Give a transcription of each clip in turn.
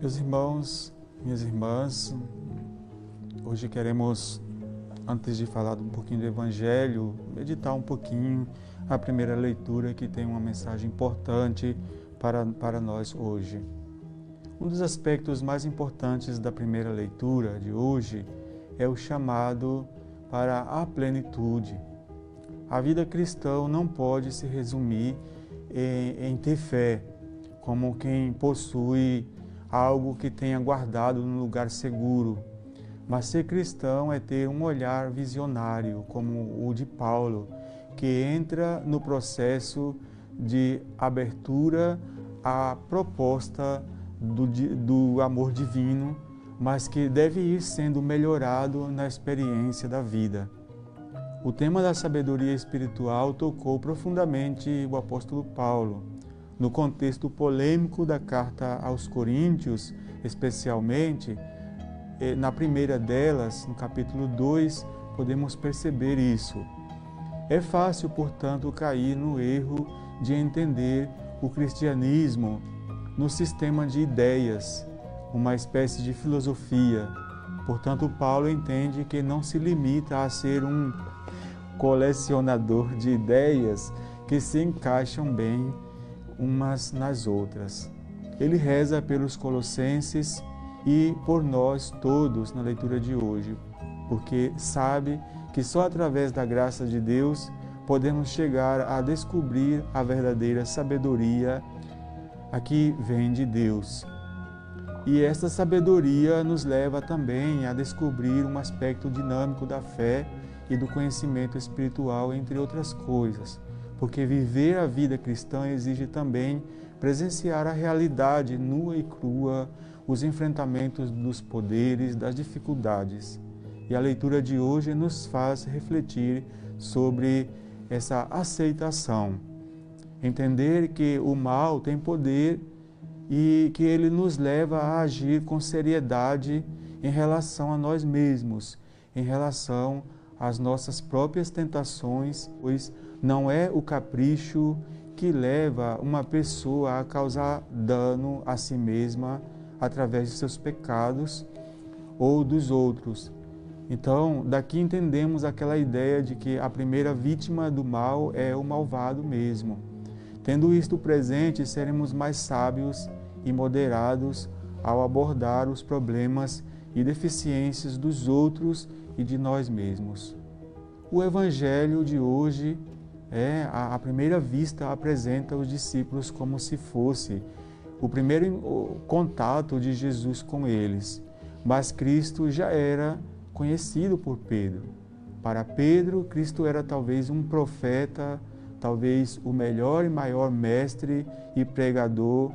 Meus irmãos, minhas irmãs, hoje queremos, antes de falar um pouquinho do Evangelho, meditar um pouquinho a primeira leitura que tem uma mensagem importante para, para nós hoje. Um dos aspectos mais importantes da primeira leitura de hoje é o chamado para a plenitude. A vida cristã não pode se resumir em, em ter fé, como quem possui algo que tenha guardado no lugar seguro. Mas ser cristão é ter um olhar visionário, como o de Paulo, que entra no processo de abertura à proposta do, do amor divino, mas que deve ir sendo melhorado na experiência da vida. O tema da sabedoria espiritual tocou profundamente o apóstolo Paulo no contexto polêmico da carta aos Coríntios, especialmente, eh, na primeira delas, no capítulo 2, podemos perceber isso. É fácil, portanto, cair no erro de entender o cristianismo no sistema de ideias, uma espécie de filosofia. Portanto, Paulo entende que não se limita a ser um colecionador de ideias que se encaixam bem umas nas outras. Ele reza pelos colossenses e por nós todos na leitura de hoje, porque sabe que só através da graça de Deus podemos chegar a descobrir a verdadeira sabedoria a que vem de Deus. E esta sabedoria nos leva também a descobrir um aspecto dinâmico da fé e do conhecimento espiritual, entre outras coisas porque viver a vida cristã exige também presenciar a realidade nua e crua, os enfrentamentos dos poderes, das dificuldades. E a leitura de hoje nos faz refletir sobre essa aceitação. Entender que o mal tem poder e que ele nos leva a agir com seriedade em relação a nós mesmos, em relação às nossas próprias tentações, pois não é o capricho que leva uma pessoa a causar dano a si mesma através de seus pecados ou dos outros. Então, daqui entendemos aquela ideia de que a primeira vítima do mal é o malvado mesmo. Tendo isto presente, seremos mais sábios e moderados ao abordar os problemas e deficiências dos outros e de nós mesmos. O Evangelho de hoje é, à primeira vista apresenta os discípulos como se fosse o primeiro contato de Jesus com eles. Mas Cristo já era conhecido por Pedro. Para Pedro, Cristo era talvez um profeta, talvez o melhor e maior mestre e pregador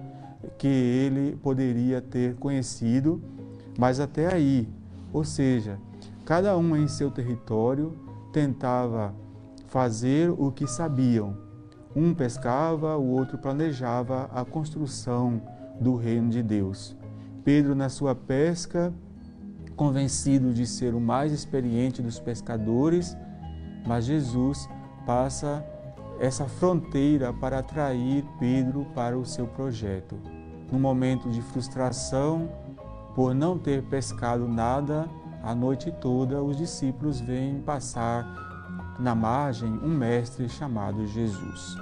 que ele poderia ter conhecido, mas até aí, ou seja, cada um em seu território tentava fazer o que sabiam. Um pescava, o outro planejava a construção do reino de Deus. Pedro, na sua pesca, convencido de ser o mais experiente dos pescadores, mas Jesus passa essa fronteira para atrair Pedro para o seu projeto. No momento de frustração, por não ter pescado nada a noite toda, os discípulos vêm passar na margem um mestre chamado Jesus.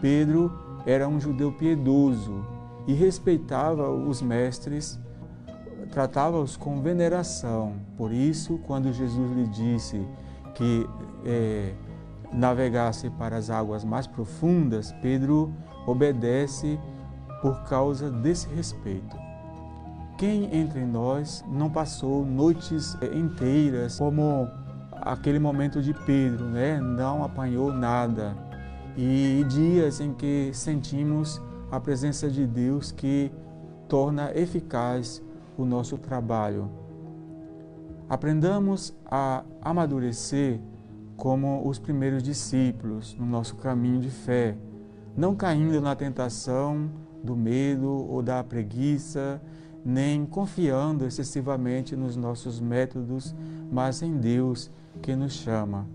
Pedro era um judeu piedoso e respeitava os mestres, tratava-os com veneração. Por isso, quando Jesus lhe disse que é, navegasse para as águas mais profundas, Pedro obedece por causa desse respeito. Quem entre nós não passou noites é, inteiras como aquele momento de Pedro, né? Não apanhou nada. E dias em que sentimos a presença de Deus que torna eficaz o nosso trabalho. Aprendamos a amadurecer como os primeiros discípulos no nosso caminho de fé, não caindo na tentação do medo ou da preguiça, nem confiando excessivamente nos nossos métodos, mas em Deus que nos chama.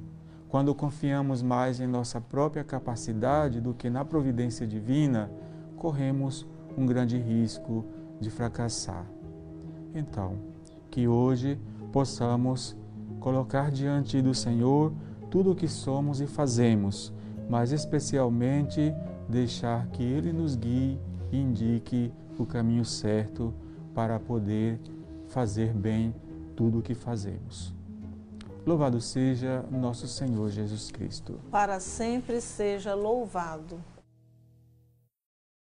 Quando confiamos mais em nossa própria capacidade do que na providência divina, corremos um grande risco de fracassar. Então, que hoje possamos colocar diante do Senhor tudo o que somos e fazemos, mas especialmente deixar que Ele nos guie e indique o caminho certo para poder fazer bem tudo o que fazemos. Louvado seja nosso Senhor Jesus Cristo. Para sempre seja louvado.